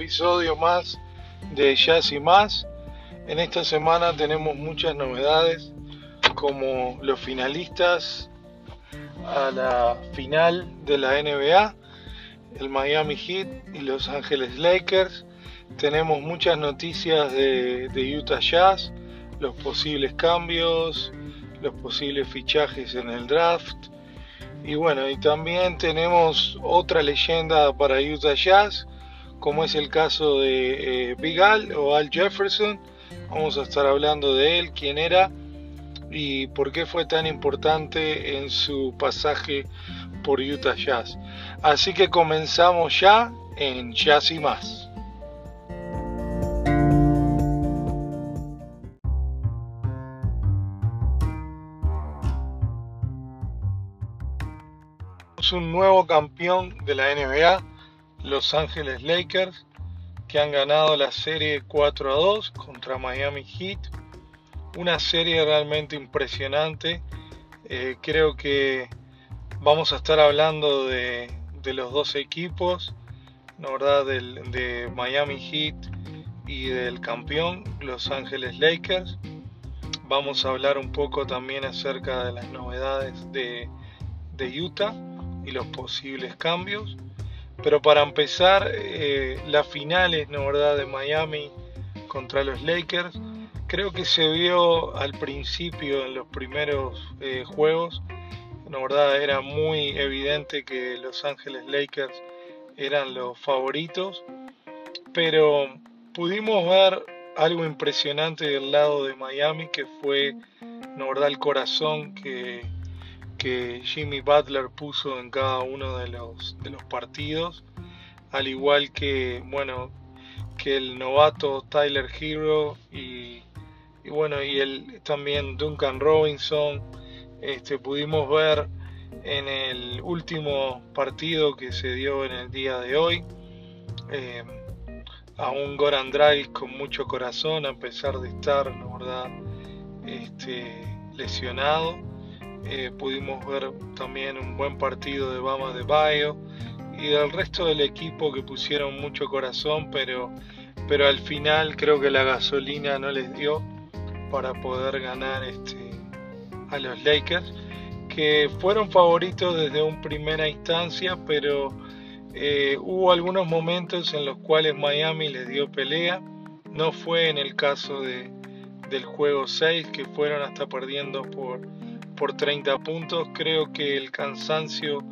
episodio más de Jazz y más. En esta semana tenemos muchas novedades como los finalistas a la final de la NBA, el Miami Heat y Los Ángeles Lakers. Tenemos muchas noticias de, de Utah Jazz, los posibles cambios, los posibles fichajes en el draft. Y bueno, y también tenemos otra leyenda para Utah Jazz, como es el caso de eh, Big Al o Al Jefferson. Vamos a estar hablando de él, quién era y por qué fue tan importante en su pasaje por Utah Jazz. Así que comenzamos ya en Jazz y más. un nuevo campeón de la NBA, Los Ángeles Lakers, que han ganado la serie 4 a 2 contra Miami Heat. Una serie realmente impresionante. Eh, creo que vamos a estar hablando de, los dos equipos, la verdad, del, de Miami Heat y del campeón, Los Ángeles Lakers. Vamos a hablar un poco también acerca de las novedades de, de Utah y los posibles cambios. Pero para empezar, eh, las finales, ¿no verdad?, de Miami contra los Lakers, creo que se vio al principio, en los primeros eh, juegos, ¿no verdad?, era muy evidente que Los Ángeles Lakers eran los favoritos, pero pudimos ver algo impresionante del lado de Miami, que fue, ¿no verdad?, el corazón que que Jimmy Butler puso en cada uno de los, de los partidos, al igual que, bueno, que el novato Tyler Hero y, bueno, y el, también Duncan Robinson, este, pudimos ver en el último partido que se dio en el día de hoy. Eh, a un Goran Dragic con mucho corazón a pesar de estar, la verdad, este, lesionado eh, pudimos ver también un buen partido de Bama de Bayo y del resto del equipo que pusieron mucho corazón, pero, pero al final creo que la gasolina no les dio para poder ganar este, a los Lakers, que fueron favoritos desde una primera instancia, pero eh, hubo algunos momentos en los cuales Miami les dio pelea. No fue en el caso de, del juego 6, que fueron hasta perdiendo por por 30 puntos. Creo que el cansancio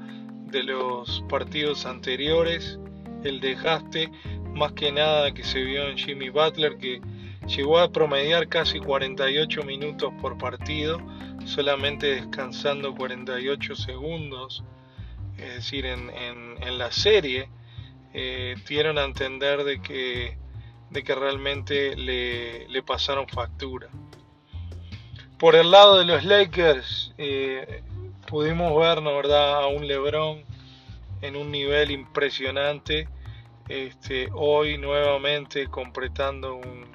de los partidos anteriores, el desgaste, más que nada que se vio en Jimmy Butler, que llegó a promediar casi 48 minutos por partido, solamente descansando 48 segundos, es decir, en, la serie, eh, dieron a entender de que, realmente le pasaron factura. Por el lado de los Lakers, eh, pudimos ver, ¿no verdad?, a un LeBron en un nivel impresionante. Este, hoy nuevamente completando un,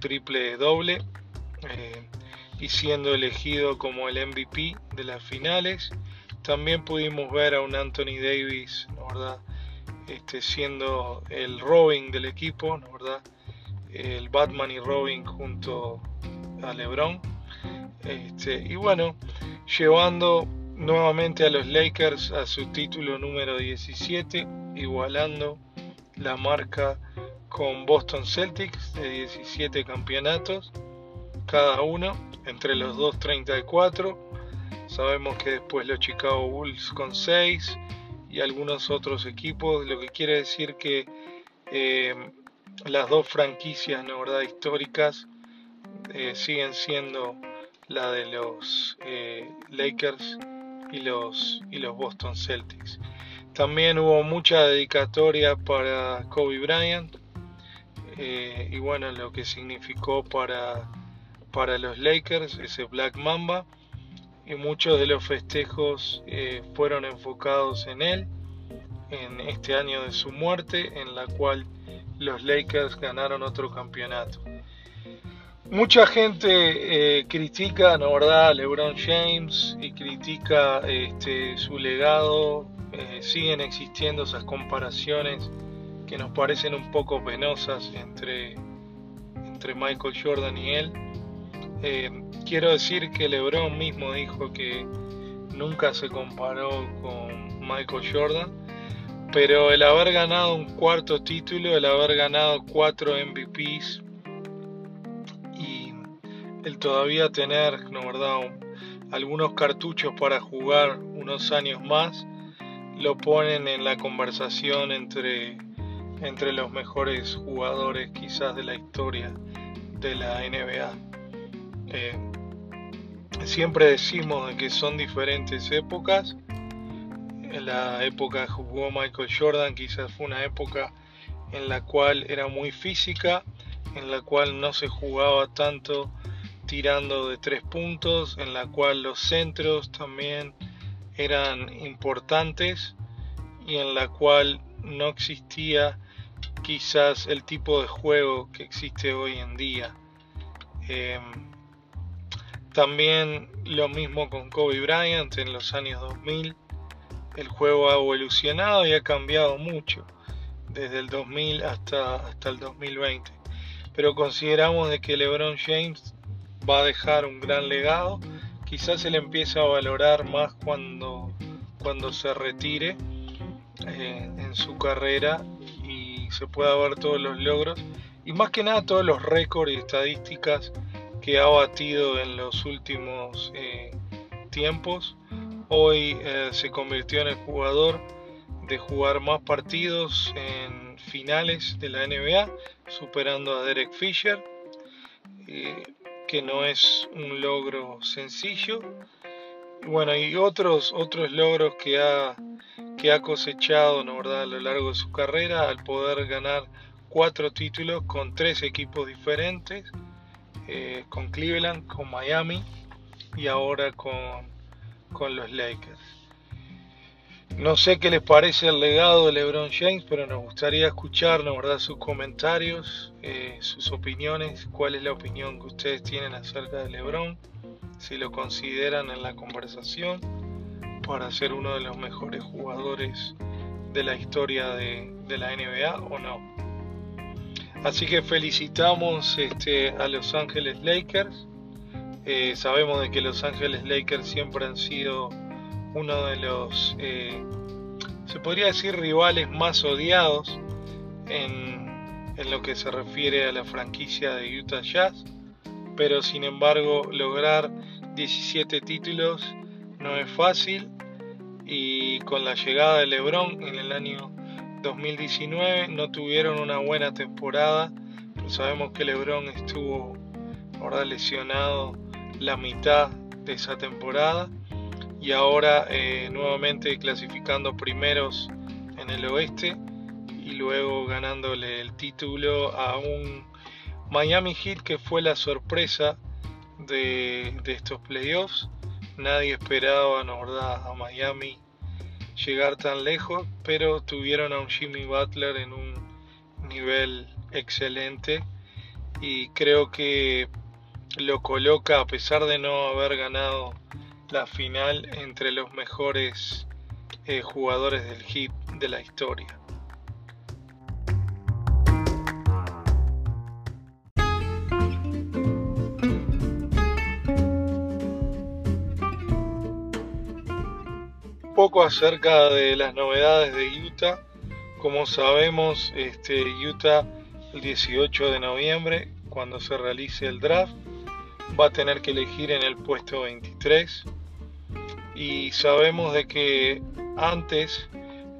triple doble eh, y siendo elegido como el MVP de las finales. También pudimos ver a un Anthony Davis, ¿no verdad? Este, siendo el Robin del equipo, ¿no verdad? El Batman y Robin junto a LeBron. Este, y bueno, llevando nuevamente a los Lakers a su título número 17, igualando la marca con Boston Celtics de 17 campeonatos, cada uno entre los dos 34. Sabemos que después los Chicago Bulls con 6 y algunos otros equipos, lo que quiere decir que eh, las dos franquicias ¿no, históricas eh, siguen siendo la de los eh, Lakers y los, y los Boston Celtics. También hubo mucha dedicatoria para Kobe Bryant eh, y bueno, lo que significó para, para los Lakers, ese Black Mamba, y muchos de los festejos eh, fueron enfocados en él, en este año de su muerte, en la cual los Lakers ganaron otro campeonato. Mucha gente eh, critica, ¿no verdad?, a LeBron James y critica este, su legado. Eh, siguen existiendo esas comparaciones que nos parecen un poco penosas entre, entre Michael Jordan y él. Eh, quiero decir que LeBron mismo dijo que nunca se comparó con Michael Jordan, pero el haber ganado un cuarto título, el haber ganado cuatro MVPs el todavía tener, ¿no verdad?, algunos cartuchos para jugar unos años más, lo ponen en la conversación entre, entre los mejores jugadores quizás de la historia de la NBA. Eh, siempre decimos que son diferentes épocas. En la época que jugó Michael Jordan quizás fue una época en la cual era muy física, en la cual no se jugaba tanto tirando de tres puntos, en la cual los centros también eran importantes y en la cual no existía quizás el tipo de juego que existe hoy en día. Em, también lo mismo con Kobe Bryant en los años 2000. El juego ha evolucionado y ha cambiado mucho desde el 2000 hasta, hasta el 2020. Pero consideramos de que LeBron James va a dejar un gran legado. Quizás se le empiece a valorar más cuando, cuando se retire eh, en su carrera y se pueda ver todos los logros y más que nada todos los récords y estadísticas que ha batido en los últimos eh, tiempos. Hoy eh, se convirtió en el jugador de jugar más partidos en finales de la NBA, superando a Derek Fisher que no es un logro sencillo. Bueno, y otros, otros logros que ha, que ha cosechado ¿no, verdad? a lo largo de su carrera al poder ganar cuatro títulos con tres equipos diferentes, eh, con Cleveland, con Miami y ahora con, con los Lakers. No sé qué les parece el legado de LeBron James, pero nos gustaría escuchar, ¿verdad? sus comentarios, eh, sus opiniones, cuál es la opinión que ustedes tienen acerca de LeBron, si lo consideran en la conversación para ser uno de los mejores jugadores de la historia de, la NBA o no. Así que felicitamos este, a Los Ángeles Lakers. Eh, sabemos de que Los Ángeles Lakers siempre han sido uno de los, eh, se podría decir, rivales más odiados en, en lo que se refiere a la franquicia de Utah Jazz, pero sin embargo lograr 17 títulos no es fácil y con la llegada de LeBron en el año 2019 no tuvieron una buena temporada, pero sabemos que LeBron estuvo ahora lesionado la mitad de esa temporada y ahora eh, nuevamente clasificando primeros en el oeste y luego ganándole el título a un Miami Heat que fue la sorpresa de, estos playoffs. Nadie esperaba, a Miami llegar tan lejos, pero tuvieron a un Jimmy Butler en un nivel excelente y creo que lo coloca a pesar de no haber ganado la final entre los mejores eh, jugadores del hit de la historia. Poco acerca de las novedades de Utah. Como sabemos, este, Utah el 18 de noviembre, cuando se realice el draft, va a tener que elegir en el puesto 23 y sabemos de que antes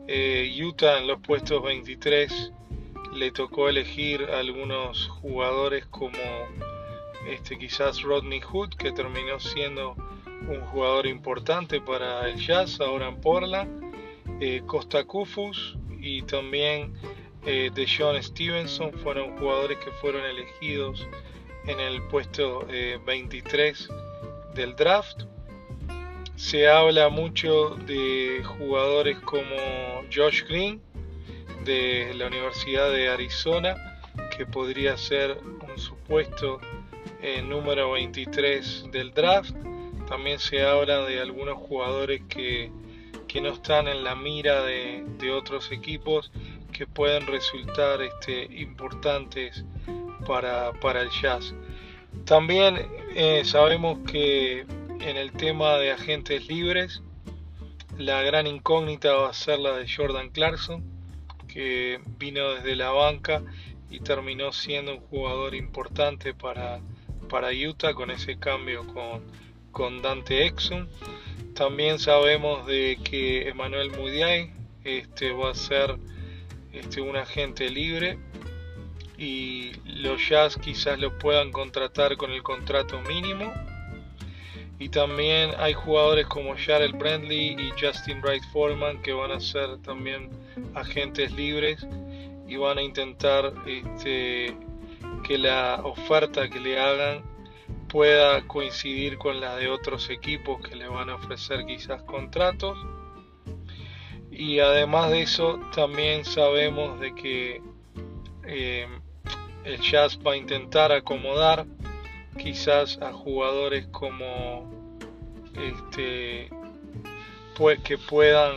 eh, Utah en los puestos 23 le tocó elegir algunos jugadores como este quizás Rodney Hood que terminó siendo un jugador importante para el Jazz ahora en Portland eh, Costa Kufus y también eh, de John Stevenson fueron jugadores que fueron elegidos en el puesto 23 del draft se habla mucho de jugadores como Josh Green de la Universidad de Arizona, que podría ser un supuesto eh, número 23 del draft. También se habla de algunos jugadores que, no están en la mira de, otros equipos, que pueden resultar este, importantes para, para el jazz. También eh, sabemos que en el tema de agentes libres, la gran incógnita va a ser la de Jordan Clarkson, que vino desde la banca y terminó siendo un jugador importante para, para Utah con ese cambio con, con Dante Exum. También sabemos de que Emmanuel Mudiay este, va a ser este, un agente libre y los Jazz quizás lo puedan contratar con el contrato mínimo. Y también hay jugadores como Jarrell Brandley y Justin Wright Foreman que van a ser también agentes libres y van a intentar este, que la oferta que le hagan pueda coincidir con la de otros equipos que le van a ofrecer quizás contratos. Y además de eso, también sabemos de que eh, el Jazz va a intentar acomodar quizás a jugadores como este pues que puedan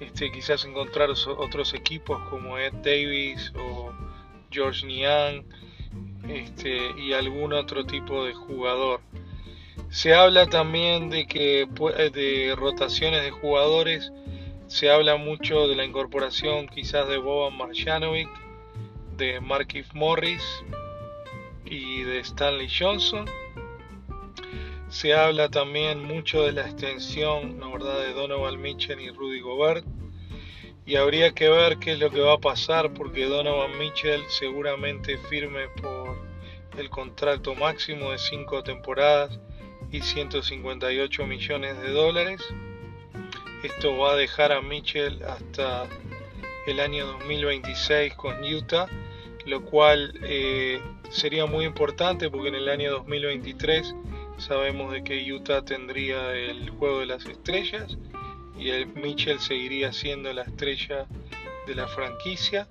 este, quizás encontrar otros equipos como Ed Davis o George Niang este, y algún otro tipo de jugador. Se habla también de que de rotaciones de jugadores, se habla mucho de la incorporación quizás de Boban Marjanovic de Markif Morris y de Stanley Johnson. Se habla también mucho de la extensión, la verdad, de Donovan Mitchell y Rudy Gobert. Y habría que ver qué es lo que va a pasar porque Donovan Mitchell seguramente firme por el contrato máximo de 5 temporadas y 158 millones de dólares. Esto va a dejar a Mitchell hasta el año 2026 con Utah lo cual eh, sería muy importante porque en el año 2023 sabemos de que Utah tendría el juego de las estrellas y el Mitchell seguiría siendo la estrella de la franquicia.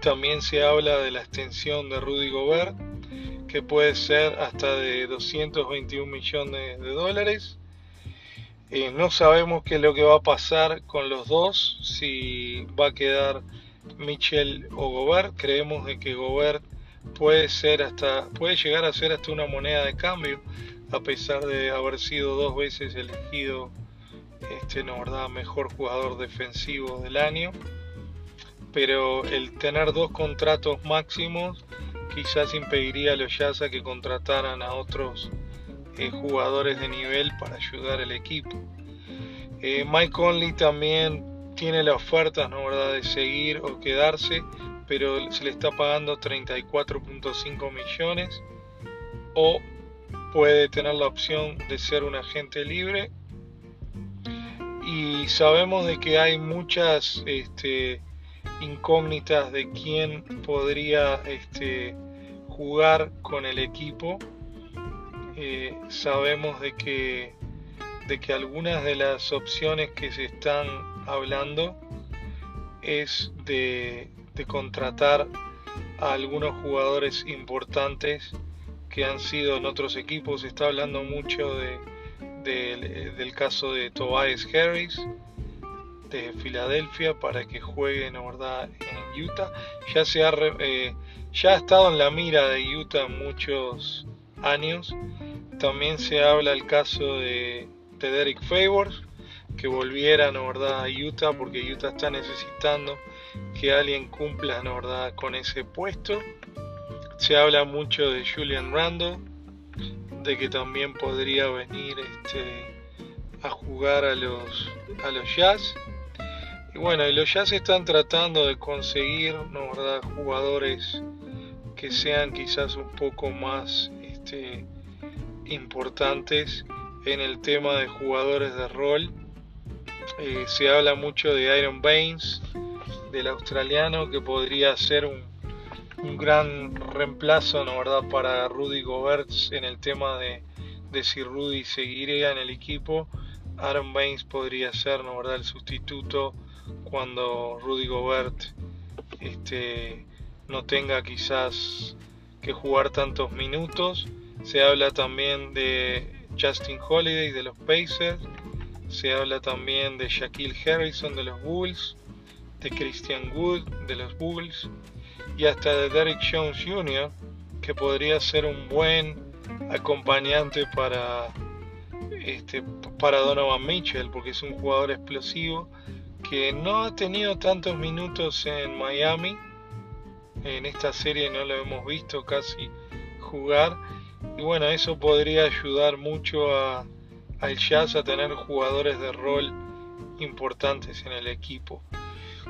También se habla de la extensión de Rudy Gobert, que puede ser hasta de 221 millones de dólares. Eh, no sabemos qué es lo que va a pasar con los dos, si va a quedar Michel o Gobert. Creemos de que Gobert puede ser hasta puede llegar a ser hasta una moneda de cambio a pesar de haber sido dos veces elegido este no mejor jugador defensivo del año. Pero el tener dos contratos máximos quizás impediría a los Jazz que contrataran a otros eh, jugadores de nivel para ayudar al equipo. Eh, Mike Conley también tiene la oferta ¿no, verdad? de seguir o quedarse, pero se le está pagando 34.5 millones o puede tener la opción de ser un agente libre. Y sabemos de que hay muchas este, incógnitas de quién podría este, jugar con el equipo. Eh, sabemos de que de que algunas de las opciones que se están hablando es de, contratar a algunos jugadores importantes que han sido en otros equipos. Se está hablando mucho de, del caso de Tobias Harris de Filadelfia para que juegue verdad en Utah. Ya se ha, eh, ya ha estado en la mira de Utah muchos años. También se habla el caso de, de Derek Favors que volvieran verdad a Utah porque Utah está necesitando que alguien cumpla verdad con ese puesto. Se habla mucho de Julian Randle de que también podría venir este a jugar a los a los Jazz. Y bueno y los Jazz están tratando de conseguir ¿no, verdad jugadores que sean quizás un poco más este, importantes en el tema de jugadores de rol eh, se habla mucho de Iron Baines, del australiano, que podría ser un, gran reemplazo ¿no, verdad? para Rudy Gobert en el tema de, si Rudy seguiría en el equipo. Aaron Baines podría ser ¿no, verdad? el sustituto cuando Rudy Gobert este, no tenga quizás que jugar tantos minutos. Se habla también de Justin Holiday de los Pacers se habla también de Shaquille Harrison de los Bulls de Christian Wood de los Bulls y hasta de Derek Jones Jr., que podría ser un buen acompañante para, este, para Donovan Mitchell, porque es un jugador explosivo que no ha tenido tantos minutos en Miami. En esta serie no lo hemos visto casi jugar. Y bueno, eso podría ayudar mucho a, al Jazz a tener jugadores de rol importantes en el equipo.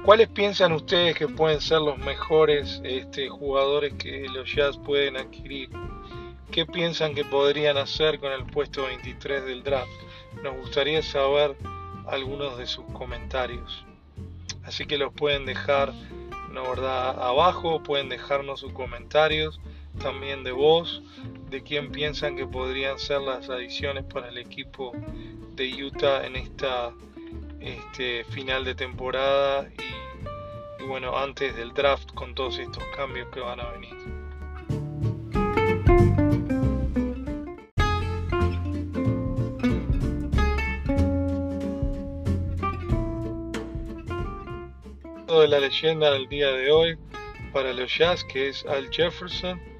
¿Cuáles piensan ustedes que pueden ser los mejores este, jugadores que los Jazz pueden adquirir? ¿Qué piensan que podrían hacer con el puesto 23 del draft? Nos gustaría saber algunos de sus comentarios. Así que los pueden dejar abajo, pueden dejarnos sus comentarios también de voz, de quién piensan que podrían ser las adiciones para el equipo de Utah en esta este, final de temporada y, bueno, antes del draft con todos estos cambios que van a venir. de la leyenda del día de hoy para los Jazz, que es Al Jefferson.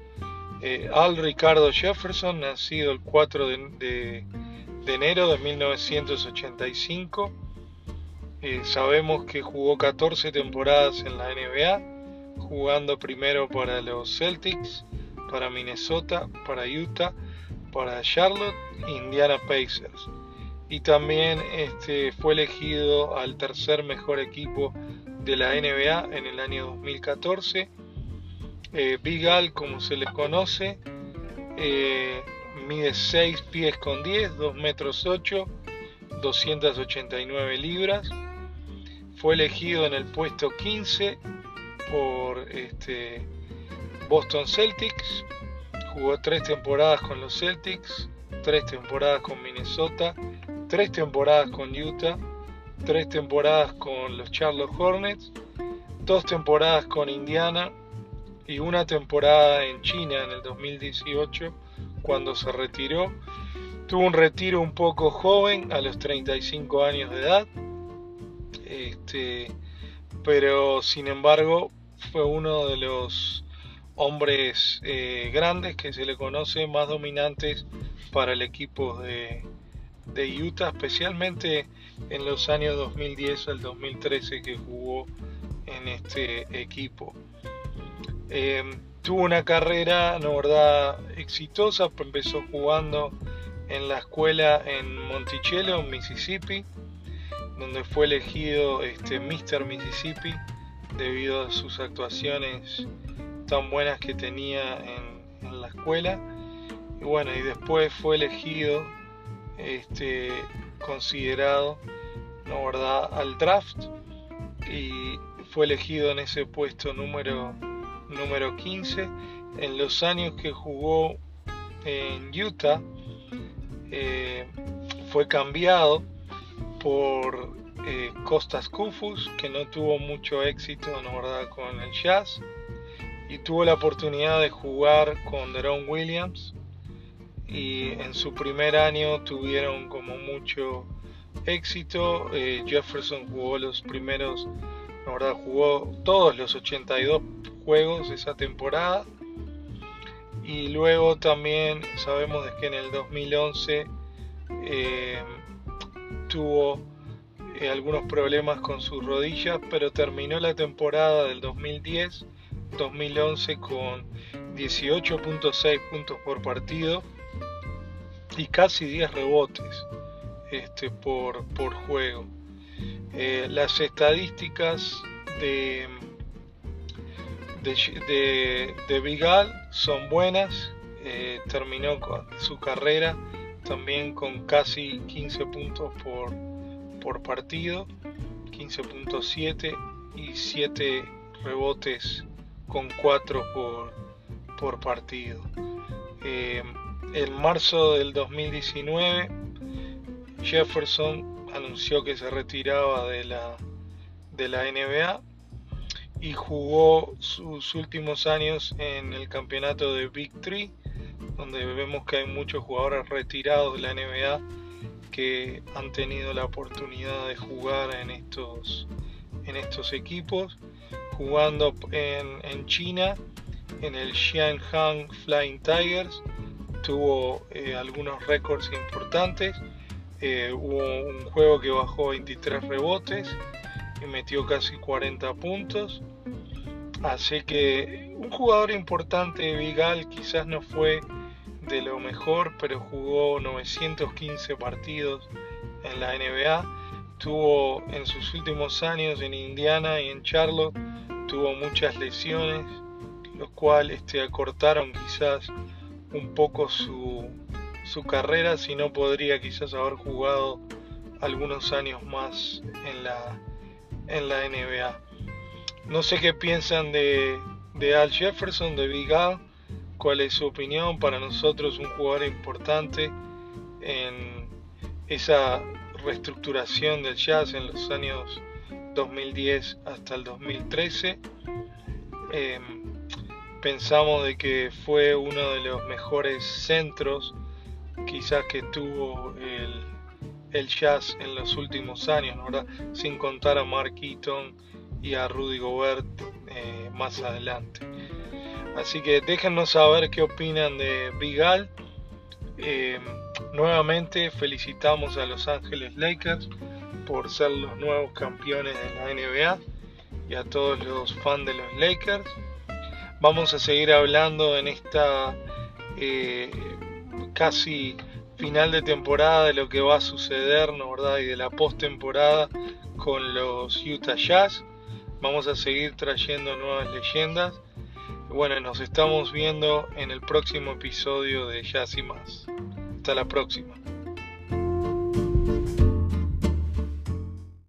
Eh, Al Ricardo Jefferson, nacido el 4 de, enero de 1985. Eh, sabemos que jugó 14 temporadas en la NBA, jugando primero para los Celtics, para Minnesota, para Utah, para Charlotte, Indiana Pacers. Y también este, fue elegido al tercer mejor equipo de la NBA en el año 2014. Eh, Big Al, como se le conoce, eh, mide 6 pies con 10, 2 metros 8, 289 libras. Fue elegido en el puesto 15 por este, Boston Celtics. Jugó 3 temporadas con los Celtics, 3 temporadas con Minnesota, 3 temporadas con Utah tres temporadas con los Charlotte Hornets, dos temporadas con Indiana y una temporada en China en el 2018 cuando se retiró. Tuvo un retiro un poco joven, a los 35 años de edad, este, pero sin embargo fue uno de los hombres eh, grandes que se le conoce más dominantes para el equipo de, de Utah, especialmente en los años 2010 al 2013 que jugó en este equipo. Em, tuvo una carrera, no verdad, exitosa, empezó jugando en la escuela en Monticello, Mississippi, donde fue elegido este Mr. Mississippi debido a sus actuaciones tan buenas que tenía en, la escuela. Y bueno, y después fue elegido este, considerado ¿no, verdad? al draft y fue elegido en ese puesto número, número 15. En los años que jugó en Utah eh, fue cambiado por eh, Costas Kufus, que no tuvo mucho éxito ¿no, con el Jazz, y tuvo la oportunidad de jugar con Deron Williams y en su primer año tuvieron como mucho éxito. Eh, Jefferson jugó los primeros, la verdad, jugó todos los 82 juegos esa temporada. Y luego también sabemos que en el 2011 eh, tuvo eh, algunos problemas con sus rodillas, pero terminó la temporada del 2010-2011 con 18.6 puntos por partido y casi 10 rebotes este, por, por juego. Eh, las estadísticas de, de, de, Vigal son buenas. Eh, terminó su carrera también con casi 15 puntos por, por partido, 15.7 y 7 rebotes con 4 por, por partido. Eh, en marzo del 2019, Jefferson anunció que se retiraba de la, de la NBA y jugó sus últimos años en el campeonato de Big Three, donde vemos que hay muchos jugadores retirados de la NBA que han tenido la oportunidad de jugar en estos en estos equipos, jugando en, China, en el Xianhang Flying Tigers, tuvo eh, algunos récords importantes. Eh, hubo un juego que bajó 23 rebotes y metió casi 40 puntos. Así que un jugador importante, Vigal, quizás no fue de lo mejor, pero jugó 915 partidos en la NBA. Tuvo en sus últimos años en Indiana y en Charlotte, tuvo muchas lesiones, lo cual este, acortaron quizás un poco su, su carrera, si no podría quizás haber jugado algunos años más en la, en la NBA. No sé qué piensan de, de Al Jefferson, de Big Al, cuál es su opinión. Para nosotros un jugador importante en esa reestructuración del jazz en los años 2010 hasta el 2013. Em, pensamos de que fue uno de los mejores centros quizás que tuvo el, el jazz en los últimos años, ¿verdad? sin contar a Mark Eaton y a Rudy Gobert eh, más adelante. Así que déjenos saber qué opinan de Bigal. Eh, nuevamente felicitamos a Los Ángeles Lakers por ser los nuevos campeones de la NBA y a todos los fans de los Lakers. Vamos a seguir hablando en esta eh, casi final de temporada de lo que va a suceder, ¿no verdad? Y de la postemporada con los Utah Jazz. Vamos a seguir trayendo nuevas leyendas. Bueno, nos estamos viendo en el próximo episodio de Jazz y más. Hasta la próxima.